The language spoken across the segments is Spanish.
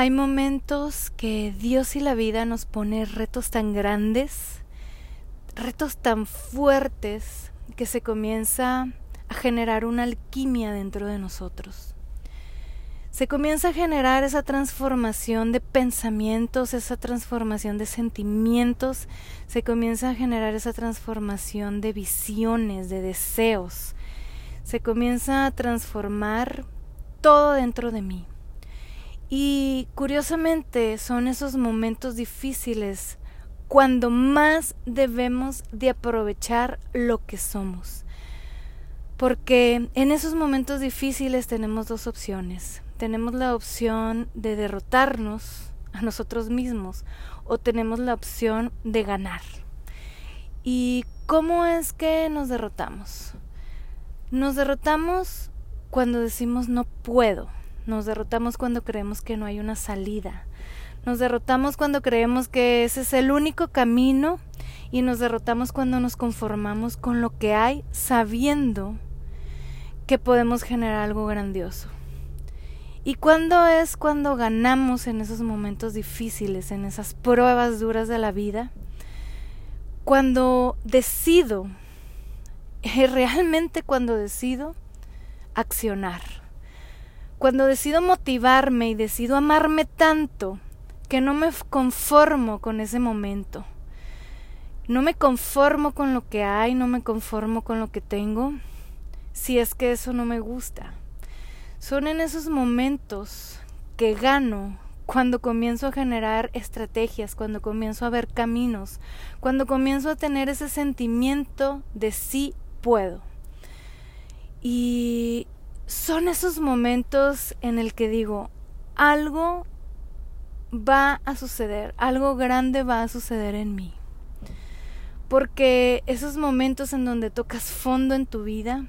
Hay momentos que Dios y la vida nos pone retos tan grandes, retos tan fuertes, que se comienza a generar una alquimia dentro de nosotros. Se comienza a generar esa transformación de pensamientos, esa transformación de sentimientos, se comienza a generar esa transformación de visiones, de deseos, se comienza a transformar todo dentro de mí. Y curiosamente son esos momentos difíciles cuando más debemos de aprovechar lo que somos. Porque en esos momentos difíciles tenemos dos opciones. Tenemos la opción de derrotarnos a nosotros mismos o tenemos la opción de ganar. ¿Y cómo es que nos derrotamos? Nos derrotamos cuando decimos no puedo. Nos derrotamos cuando creemos que no hay una salida. Nos derrotamos cuando creemos que ese es el único camino y nos derrotamos cuando nos conformamos con lo que hay sabiendo que podemos generar algo grandioso. ¿Y cuándo es cuando ganamos en esos momentos difíciles, en esas pruebas duras de la vida? Cuando decido, realmente cuando decido accionar. Cuando decido motivarme y decido amarme tanto que no me conformo con ese momento. No me conformo con lo que hay, no me conformo con lo que tengo, si es que eso no me gusta. Son en esos momentos que gano cuando comienzo a generar estrategias, cuando comienzo a ver caminos, cuando comienzo a tener ese sentimiento de sí puedo. Y son esos momentos en el que digo, algo va a suceder, algo grande va a suceder en mí. Porque esos momentos en donde tocas fondo en tu vida,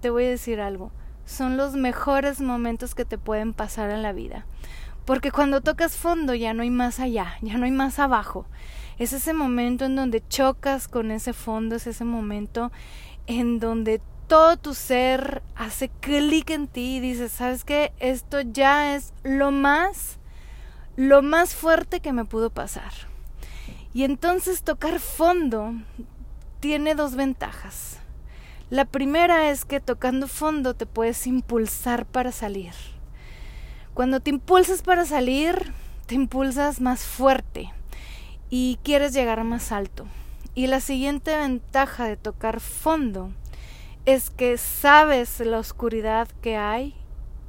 te voy a decir algo, son los mejores momentos que te pueden pasar en la vida. Porque cuando tocas fondo ya no hay más allá, ya no hay más abajo. Es ese momento en donde chocas con ese fondo, es ese momento en donde todo tu ser hace clic en ti y dices, ¿sabes qué? Esto ya es lo más lo más fuerte que me pudo pasar. Y entonces tocar fondo tiene dos ventajas. La primera es que tocando fondo te puedes impulsar para salir. Cuando te impulsas para salir, te impulsas más fuerte y quieres llegar más alto. Y la siguiente ventaja de tocar fondo es que sabes la oscuridad que hay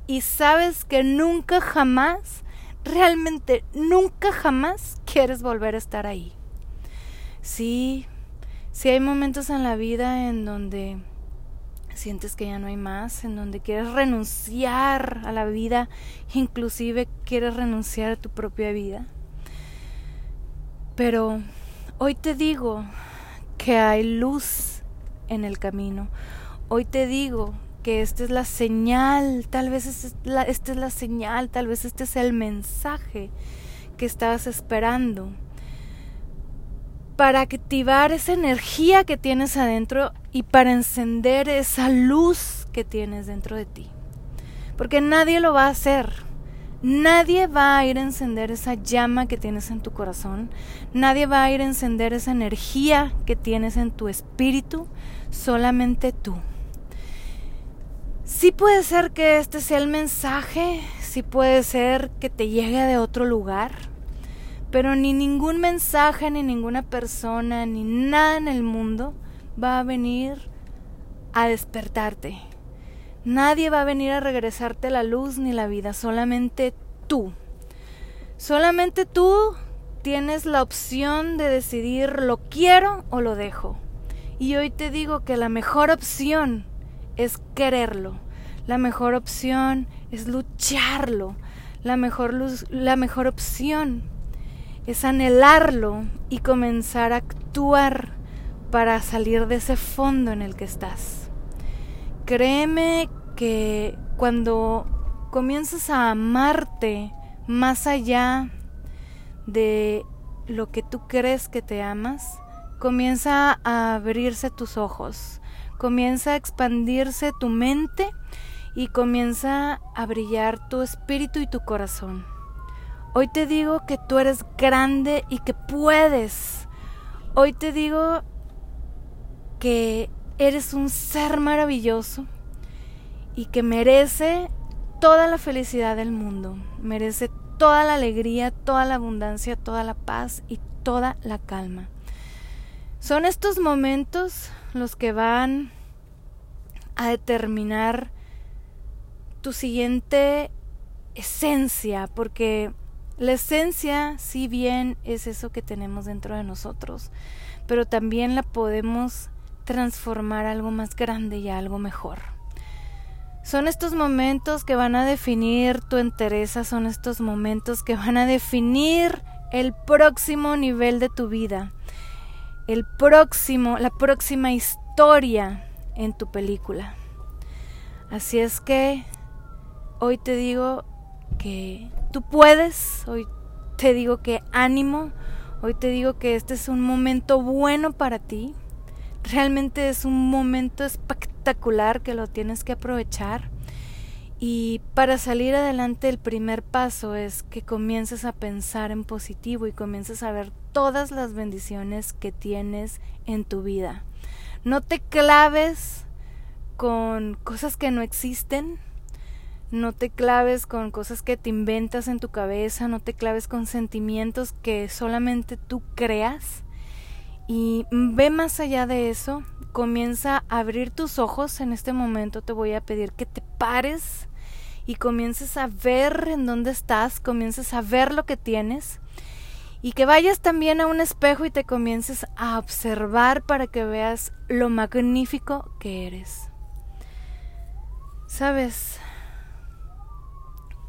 y sabes que nunca jamás realmente nunca jamás quieres volver a estar ahí. Sí, sí hay momentos en la vida en donde sientes que ya no hay más, en donde quieres renunciar a la vida, inclusive quieres renunciar a tu propia vida. Pero hoy te digo que hay luz en el camino. Hoy te digo que esta es la señal, tal vez esta es la señal, tal vez este es el mensaje que estabas esperando para activar esa energía que tienes adentro y para encender esa luz que tienes dentro de ti. Porque nadie lo va a hacer. Nadie va a ir a encender esa llama que tienes en tu corazón. Nadie va a ir a encender esa energía que tienes en tu espíritu. Solamente tú. Sí puede ser que este sea el mensaje, sí puede ser que te llegue de otro lugar, pero ni ningún mensaje, ni ninguna persona, ni nada en el mundo va a venir a despertarte. Nadie va a venir a regresarte la luz ni la vida, solamente tú. Solamente tú tienes la opción de decidir lo quiero o lo dejo. Y hoy te digo que la mejor opción es quererlo. La mejor opción es lucharlo. La mejor, la mejor opción es anhelarlo y comenzar a actuar para salir de ese fondo en el que estás. Créeme que cuando comienzas a amarte más allá de lo que tú crees que te amas, comienza a abrirse tus ojos, comienza a expandirse tu mente y comienza a brillar tu espíritu y tu corazón. Hoy te digo que tú eres grande y que puedes. Hoy te digo que eres un ser maravilloso y que merece toda la felicidad del mundo, merece toda la alegría, toda la abundancia, toda la paz y toda la calma. Son estos momentos los que van a determinar tu siguiente esencia, porque la esencia, si bien es eso que tenemos dentro de nosotros, pero también la podemos transformar a algo más grande y a algo mejor. Son estos momentos que van a definir tu entereza, son estos momentos que van a definir el próximo nivel de tu vida, el próximo, la próxima historia en tu película. Así es que hoy te digo que tú puedes, hoy te digo que ánimo, hoy te digo que este es un momento bueno para ti, realmente es un momento espectacular que lo tienes que aprovechar. Y para salir adelante el primer paso es que comiences a pensar en positivo y comiences a ver todas las bendiciones que tienes en tu vida. No te claves con cosas que no existen, no te claves con cosas que te inventas en tu cabeza, no te claves con sentimientos que solamente tú creas y ve más allá de eso, comienza a abrir tus ojos. En este momento te voy a pedir que te pares y comiences a ver en dónde estás, comiences a ver lo que tienes y que vayas también a un espejo y te comiences a observar para que veas lo magnífico que eres. Sabes,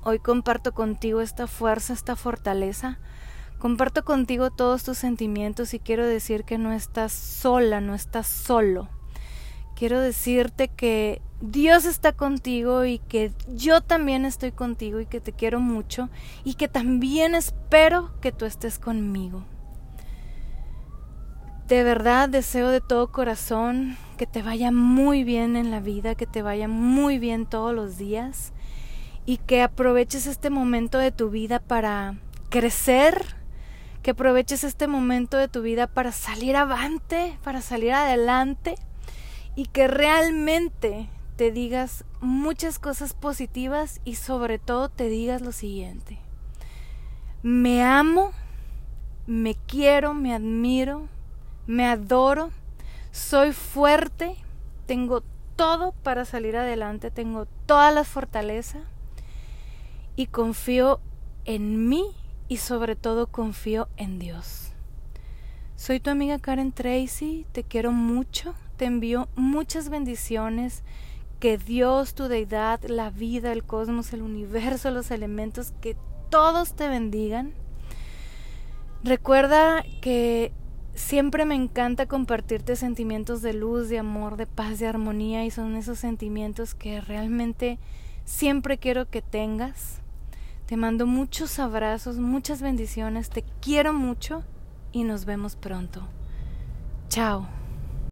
hoy comparto contigo esta fuerza, esta fortaleza Comparto contigo todos tus sentimientos y quiero decir que no estás sola, no estás solo. Quiero decirte que Dios está contigo y que yo también estoy contigo y que te quiero mucho y que también espero que tú estés conmigo. De verdad deseo de todo corazón que te vaya muy bien en la vida, que te vaya muy bien todos los días y que aproveches este momento de tu vida para crecer que aproveches este momento de tu vida para salir avante, para salir adelante y que realmente te digas muchas cosas positivas y sobre todo te digas lo siguiente. Me amo, me quiero, me admiro, me adoro, soy fuerte, tengo todo para salir adelante, tengo toda la fortaleza y confío en mí y sobre todo confío en Dios. Soy tu amiga Karen Tracy, te quiero mucho, te envío muchas bendiciones, que Dios, tu deidad, la vida, el cosmos, el universo, los elementos, que todos te bendigan. Recuerda que siempre me encanta compartirte sentimientos de luz, de amor, de paz, de armonía y son esos sentimientos que realmente siempre quiero que tengas. Te mando muchos abrazos, muchas bendiciones, te quiero mucho y nos vemos pronto. Chao.